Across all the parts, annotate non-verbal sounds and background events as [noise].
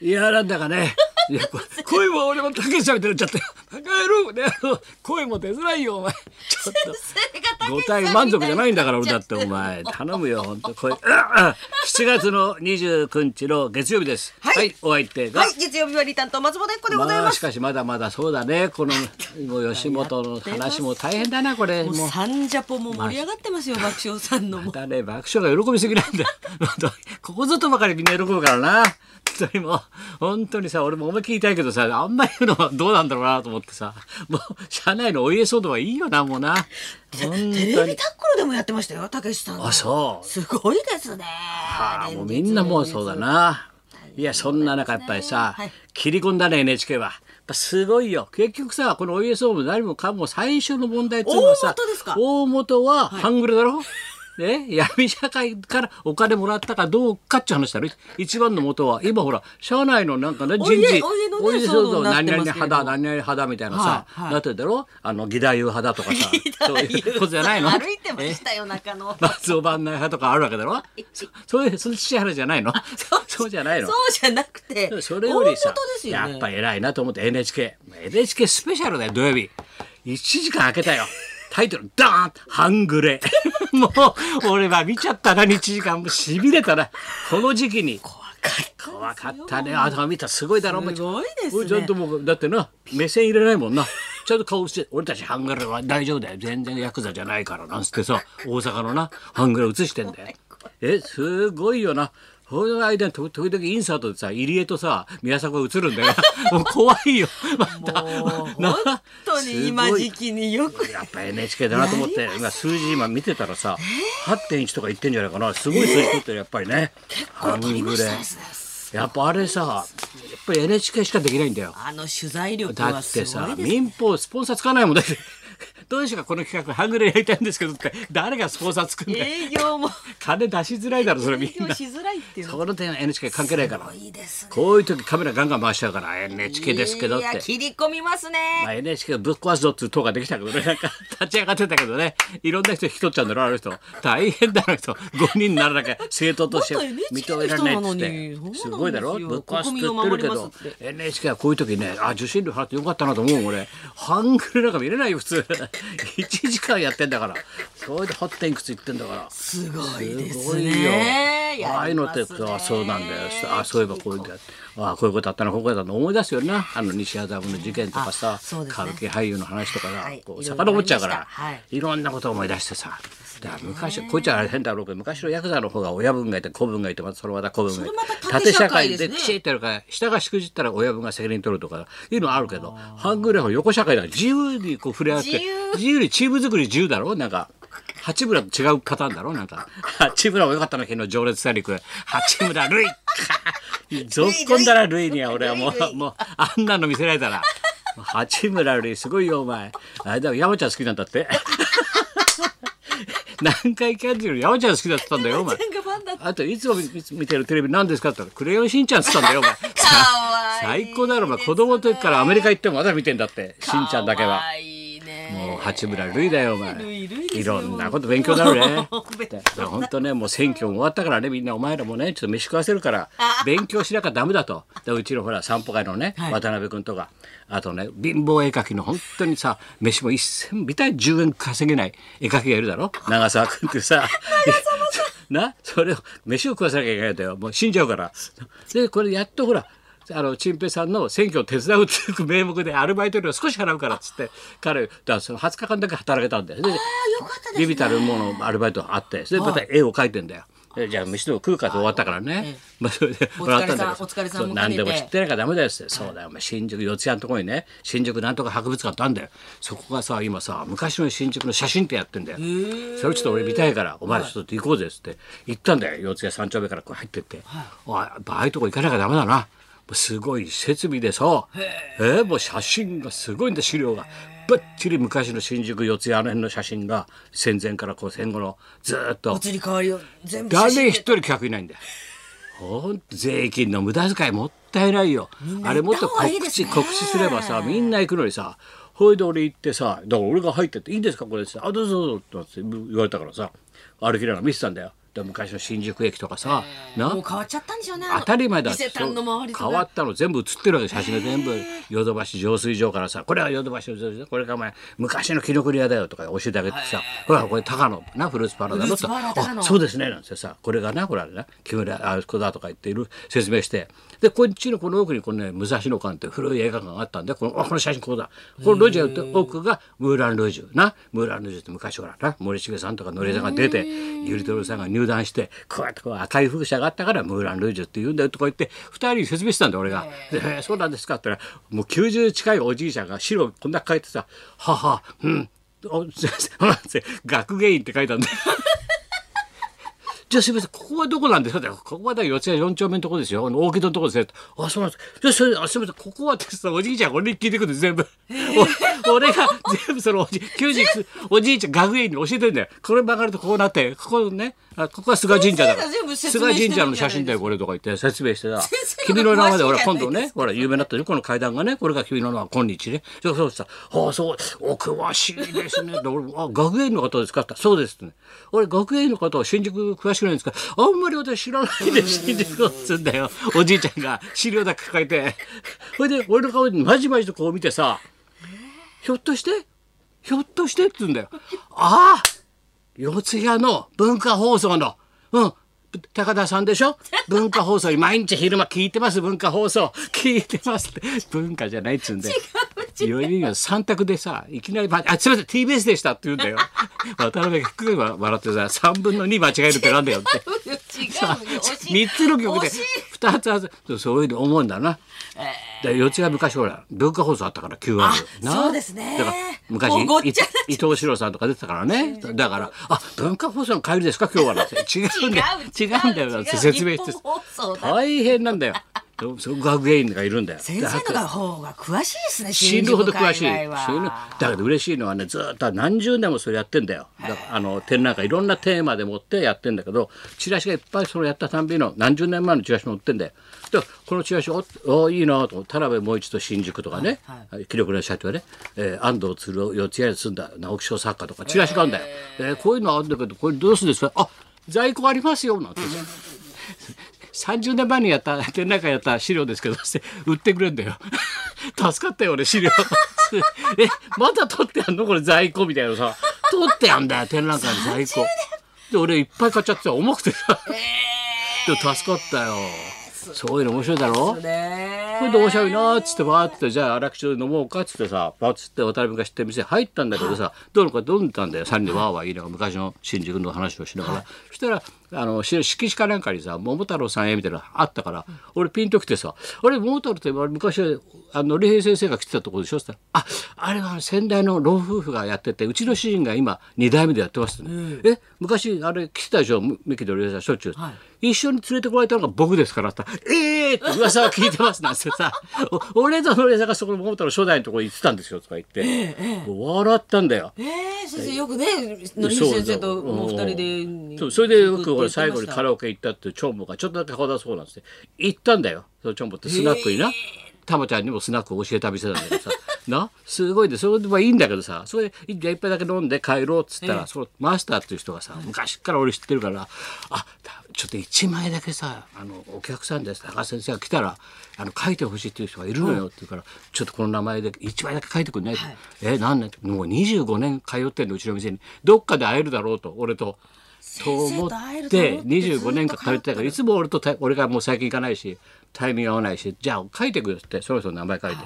いやなんだかね。いやこ声も俺もたけしさんみたいになっちゃったよバカ野郎ね。あの声も出づらいよお前。ちょっと。五体満足じゃないんだから俺だってお前。頼むよ本当声7月の29日の月曜日です。はい。お相手が、はい、月曜日はリ担当松本一子でございまあします。かしまだまだそうだね。このもう吉本の話も大変だなこれ。もうサンジャポも盛り上がってますよ、爆笑さんのも。だね爆笑が喜びすぎなんだ [laughs] ここぞとばかりみんな喜ぶからな。本当にもう本当にさ俺も思いっきり言いたいけどさあんまり言うのはどうなんだろうなと思ってさもう社内のお家騒動はいいよなもうな。本テレビタックルでもやってましたよ、たけしさんの。あそう。すごいですね。ああもうみんなもうそうだ。な。いやそんな中やっぱりさ、はい。切り込んだね NHK は。やっぱすごいよ。結局さこのお家騒動何もかも最初の問題っていうのはさ大元は半グレだろ、ね、闇社会からお金もらったかどうかって話だろ。一番の元は今ほら社内のなんかね人事。お家のねお家騒動になっ何々てますけれど派だ何々派だみたいなさ、はいはい。なってるだろ。あの義太夫派だとかさ [laughs] そういうことじゃないの？歩いてましたよ、中の。[laughs] 松尾番内派とかあるわけだろ。そそういうその父原じゃないの？[laughs] そうじゃないの？そうじゃなくて、それよりさね。やっぱ偉いなと思って NHK NHK スペシャルだよ土曜日。1時間空けたよタイトルダーン半グレ。[laughs] もう俺は見ちゃったな1時間も。うしびれたな。この時期に。怖かった。怖かったね。あ見たすごいだろお前。すごいですね。俺ちゃんともうだってな目線入れないもんな。ちゃんと顔して俺たちハングルは大丈夫だよ。全然ヤクザじゃないからな。んつってさ大阪のなハングル映してんだよ。えすごいよなその間に時時々インサートでさ入江とさ宮迫が映るんだよ。[laughs] もう怖いよ。また本当に今時期によく。やっぱ NHK だなと思って今数字今見てたらさ8.1とか言ってんじゃないかな。すごい数字取ってるやっぱりね。ハン取りましグレやっぱあれさやっぱり NHK しかできないんだよ。あの取材力だはってさすごいです。民放スポンサーつかないもんだってどうでしょうかこの企画ハングレやりたいんですけどって誰がスポンサーつくんだよ。営業も。[laughs] 金出しづらいだろそれみ営業んなしづらいっていうの。その点 NHK 関係ないから。いいですね。こういう時カメラガンガン回しちゃうから NHK ですけどっいやて切り込みますね。まあ、NHK をぶっ壊すぞっていう党ができたけどね。なんか立ち上がってたけどね。いろんな人引き取っちゃうんだろあの人。大変だあの人。5人にならなきゃ政党として認められないっつっの人なのてにすごいだろ？そうなんですよぶっ壊すって言ってるけど。守りますって NHK はこういう時ねあ受信料払ってよかったなと思う俺。ハングルなんか見れないよ普通 [laughs] 1時間やってんだから。それで8点いくついってんだから。すごいですごいよ。ね。ああいうのってあそうなんだよ。あそういえばこういうのあこういうことあったな。こういうことあったな思い出すよな。あの西麻布の事件とかさ、ね。歌舞伎俳優の話とかが、こうはい。いろいろ遡っちゃうから。はい。いろんなことを思い出してさだ昔こいつは変だろうけど昔のヤクザの方が親分がいて子分がいてまたそのまた子分がいて。縦社会できちっとやるから下がしくじったら親分が責任取るとかいうのはあるけど半グレは横社会だから自由にこう触れ合って自由。にチーム作り自由だろ？なんか八村と違うパターンだろ？なんか。八村もよかったの昨日情熱大陸。八村塁ぞっこんだら塁には俺はもうもうあんなの見せられたら。八村塁すごいよお前。あれだよ山ちゃん好きなんだって南海キャンディーの山ちゃん好きだって言ったんだよお前。あといつも見見てるテレビ何ですかって言ったら「クレヨンしんちゃん」っつったんだよお前。最高だろお前。子供の時からアメリカ行ってもまだ見てんだってしんちゃんだけは。い八村塁だよお前。いろんなこと勉強に [laughs] なるね本当ねもう選挙も終わったからねみんなお前らもねちょっと飯食わせるから勉強しなきゃダメだと。でうちのほら散歩会のね、はい。渡辺君とか。あとね貧乏絵描きの本当にさ飯も一銭ビタ10円稼げない絵描きがいるだろ？長澤君ってさ。[laughs] なそれを飯を食わせなきゃいけないんだよ。もう死んじゃうから。でこれやっとほらあの陳平さんの選挙を手伝うっていう名目でアルバイト料少し払うからっつって彼だその20日間だけ働けたんだよ。ね。ビビたるものアルバイトがあってそれでまた絵を描いてんだよ。でじゃあ飯でも食うかと終わったからね、まあそれでお疲れさんもらったんだけど。何でも知ってなきゃダメだよって、そうだよお前新宿四谷のところにね新宿なんとか博物館ってあるんだよ。そこがさ今さ昔の新宿の写真ってやってんだよ。それちょっと俺見たいからお前らちょっと行こうぜっつって。行ったんだよ。四谷三丁目からこう入ってって、おいああいうとこ行かなきゃダメだなすごい設備でさえーもう写真がすごいんだ資料がばっちり昔の新宿四谷あの辺の写真が戦前からこう戦後のずーっと移り変わりを全部誰一人客いないんだよ。ほんと税金の無駄遣いもったいないよ。あれもっと告知告知すればさみんな行くのにさほいで俺行ってさだから俺が入ってって「いいですかこれ」って「あどうぞどうぞ」って言われたからさ歩きながら見てたんだよ。で昔の新宿駅とかさ、な？もう変わっちゃったんでしょうね当たり前だ。伊勢丹の周りとか。変わったの全部写ってるわけ写真が全部。ヨドバシ浄水場からさこれはヨドバシ浄水場これがお前昔のキノコリ屋だよとか教えてあげてさほらこれ高野なフルーツパーラーだろフルーツパーラー高野あそうですねなんてさこれがなほらな木村あそこだとか言っている説明してでこっちのこの奥にこのね武蔵野館って古い映画館があったんでこのあこの写真こうだ。この路地が奥がムーラン・ルージュな。ムーラン・ルージュって昔ほらな森重さんとかのりさんが出てゆりとるさんが入団してこうやってこう赤い風車があったからムーラン・ルージュって言うんだよとか言って二人に説明してたんだよ俺が。でえーそうなんですかって言ったらもう90近いおじいちゃんが白こんな書いてさ「ははうん。学芸員って書いたんだよ。じゃあすみません、ここはどこなんですか？ってここはだよ四谷四丁目のとこですよ。大木戸のとこですね。あ、そうなんです。じゃあそれ、あ、すみません、ここはってさ、おじいちゃん俺に聞いてくる全部。お [laughs] 俺が全部そのおじ、90おじいちゃん学芸員に教えてんだよ。これ曲がるとこうなって、ここね、あここは菅神社だから。菅神社の写真だよ、これとか言って説明してさ君の名前で、ほら、今度ね、ほら、有名になったよ、この階段がね、これが君の名は今日ね。そうそうさ、ああ、そう、お詳しいですね。で俺あ、学芸員の方ですかってそうですってね。俺、学芸員の方は新宿詳しくないんですか？あんまり私知らないで、新宿をっつうんだよ。おじいちゃんが資料だけ抱えて。それで、俺の顔にまじまじとこう見てさ、ひょっとして？ひょっとしてって言うんだよ。ああ四谷の文化放送の、うん、高田さんでしょ？文化放送に毎日昼間聞いてます、文化放送。聞いてますって。文化じゃないっつうんで。4人が三択でさ、いきなり、まあ、すいません、TBS でしたって言うんだよ。[laughs] 渡辺が低く笑ってさ、3分の2間違えるってなんだよって。違うよ惜しい。3つの曲で惜しい。2つはずそういうの思うんだな。で四谷昔ほら文化放送あったから QR そうですね。だから昔伊藤四郎さんとか出てた。からねだから「あ文化放送の帰りですか今日は」なんて違うんだよ違うんだよなんて説明して大変なんだよ学芸員がいるんだよ。先生の方が詳しいですね死ぬほど詳しい。だけど嬉しいのはねずーっと何十年もそれやってんだよ。あの展覧会いろんなテーマでもってやってんだけどチラシがいっぱいそれやったたんびの何十年前のチラシも売ってんだよ。でこのチラシおおいいなと田辺もう一度新宿とかね、記録の社長ね、えー安藤鶴を四谷に住んだ直木賞作家とかチラシがあるんだよ、えーこういうのあるんだけどこれどうするんですか？あ在庫ありますよなんて30年前にやった展覧会やった資料ですけど売ってくれんだよ。[laughs] 助かったよ俺資料。[laughs] えまだ取ってやんの？これ在庫みたいなさ。取ってやんだよ展覧会の在庫。で俺いっぱい買っちゃってさ重くてさ。でも助かったよ。そう。いうの面白いだろ？ね。これで面白いなーっつってバーってじゃあ荒木町で飲もうかっつってさバーッつって渡辺が知ってる店入ったんだけどさどうのか飲んでたんだよ。3人でわーわー言いながら昔の新宿の話をしながら、そしたらあのし色紙かなんかにさ「桃太郎さんへ」みたいなのあったから、俺ピンときてさ「あれ桃太郎って昔あの礼平先生が来てたとこでしょ?」っつったら「ああれは先代の老夫婦がやっててうちの主人が今2代目でやってます」ってね、え昔あれ来てたでしょ三木の礼平さんしょっちゅう、一緒に連れてこられたのが僕ですからって言ったらええー!」って噂は聞いてますなんてさ「[laughs] お俺とのりさんがそこの桃太郎初代のところに行ってたんですよ」とか言って、笑ったんだよ。えー、先生よくねのり先生ともう二人でそれでよく俺最後にカラオオケ行ったってチョンボがちょっとだけ顔出そうなんつって行ったんだよ。そのチョンボってスナックにな。たまちゃんにもスナックを教えた店なんだけどさな？すごいでそれではいいんだけどさそれで一杯だけ飲んで帰ろうっつったら、そのマスターっていう人がさ昔から俺知ってるからあちょっと1枚だけさあのお客さんです高橋先生が来たらあの書いてほしいっていう人がいるのよって言うから、ちょっとこの名前で1枚だけ書いてくんない？と、え何年もう25年通ってんのうちの店に。どっかで会えるだろうと俺と。と思ってて25年間通ってたからいつも俺とた俺がもう最近行かないしタイミング合わないしじゃあ書いてくれってそろそろ名前書いて、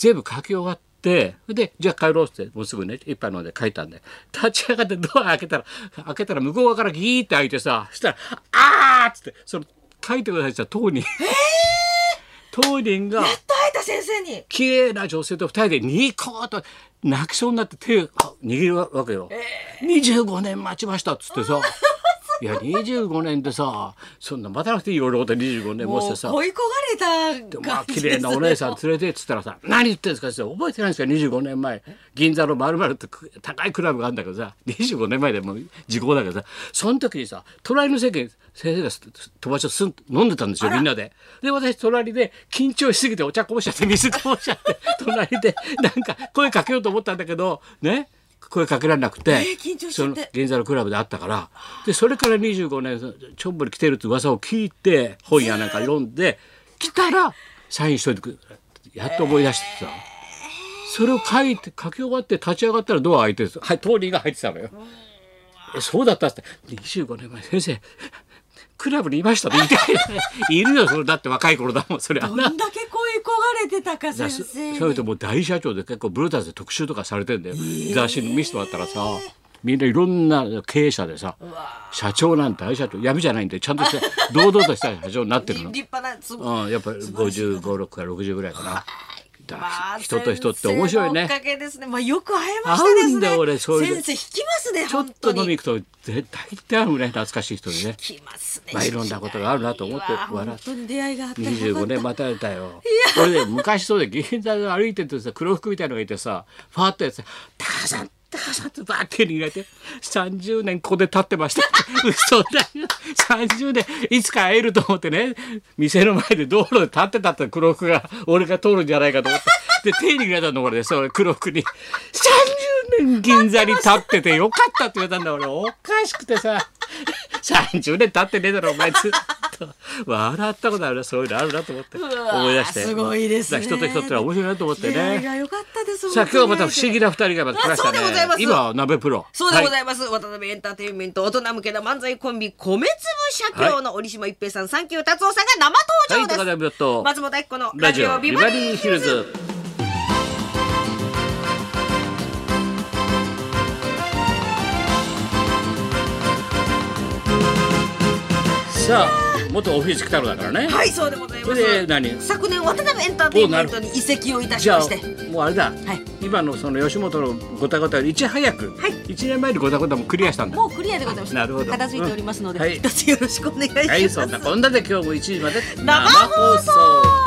全部書き終わってそれでじゃあ帰ろうってもうすぐね一杯飲んで書いたんで立ち上がってドア開けたら開けたら向こう側からギーって開いてさそしたら「あー!」っつってその書いてくださいって言ったら当人、当人がやっと会えた先生に綺麗な女性と二人でニコーと泣きそうになって手を握るわけよ。25年待ちましたっつってさ。いや25年でさそんな待たなくていいよ俺のこと25年もしてさ。恋焦がれたまあ感じです綺麗なお姉さん連れてっつったらさ「何言ってんですか?」って覚えてないんですか25年前。銀座のまるまるってく高いクラブがあるんだけどさ25年前でもう時効だけどさ。その時にさ隣の席に先生がす友達とすん飲んでたんですよみんなで。で私隣で緊張しすぎてお茶こぼしちゃって水こぼしちゃって隣でなんか声かけようと思ったんだけどね声かけられなくて、えー緊張しちゃって。その銀座のクラブで会ったから。でそれから25年チョンボリ来てるって噂を聞いて本屋なんか読んで来たらサインしといてくれやっと思い出してさ、それを書いて書き終わって立ち上がったらドア開いてるはい通りが入ってたのよ。えそうだったって。25年前先生クラブにいましたって言っているよそれだって若い頃だもんそれはな。どんだけ声焦がれてたかだ先そ生それともう大社長で結構ブルーターズで特集とかされてんだよ、雑誌に見せてもらったらさみんないろんな経営者でさ社長なんて大社長闇じゃないんでちゃんとして [laughs] 堂々とした社長になってるの。立派なうん、やっぱり55、6から60ぐらいかな。だまあ人と人って面白いねおか。げですね。まあよく会えましたね。んだよ俺そういうの先生引きますね。ちょっと飲み行くと絶対ってあるね懐かしい人にね。引きますね。まあいろんなことがあるなと思って笑本当に出会いがあって。25年待たれたよ。俺ね昔そうで銀座で歩いてるとさ黒服みたいのがいてさファーってやつ「タカさんタカさん」ってバーって握られて「30年ここで立ってました」嘘だよ。30年いつか会えると思ってね。店の前で道路で立ってたって黒服が俺が通るんじゃないかと思って。で手握られたの俺で。それ黒服に。30年銀座に立っててよかったって言われたんだ。俺おかしくてさ。30年経ってねえだろお前。ずっと笑ったことあるなそういうのあるなと思って思い出して。すごいですね。人と人って面白いなと思ってね。が良かったです。さあ今日はまた不思議な二人がまた来ましたね。あそうでございます。今は鍋プロ。そうでござはいます、渡辺エンターテインメント大人向けの漫才コンビ米粒社協の折島一平さん、サンキュー達夫さんが生はい登場です、高田と松本明子のラジオビバリーヒルズ。さあ元オフィス来たのだからね。はいそうでございまそれすで何？昨年渡辺エンターテインメントに移籍をいたしまして。もうあれだ、はい。今のその吉本のごたごたよりいち早く、はい。一年前にごたごたもクリアしたんだ。もうクリアでございます。なるほど。片付いておりますので、うんはい。一つよろしくお願いします、はいそんなこんなで今日も1時まで生放送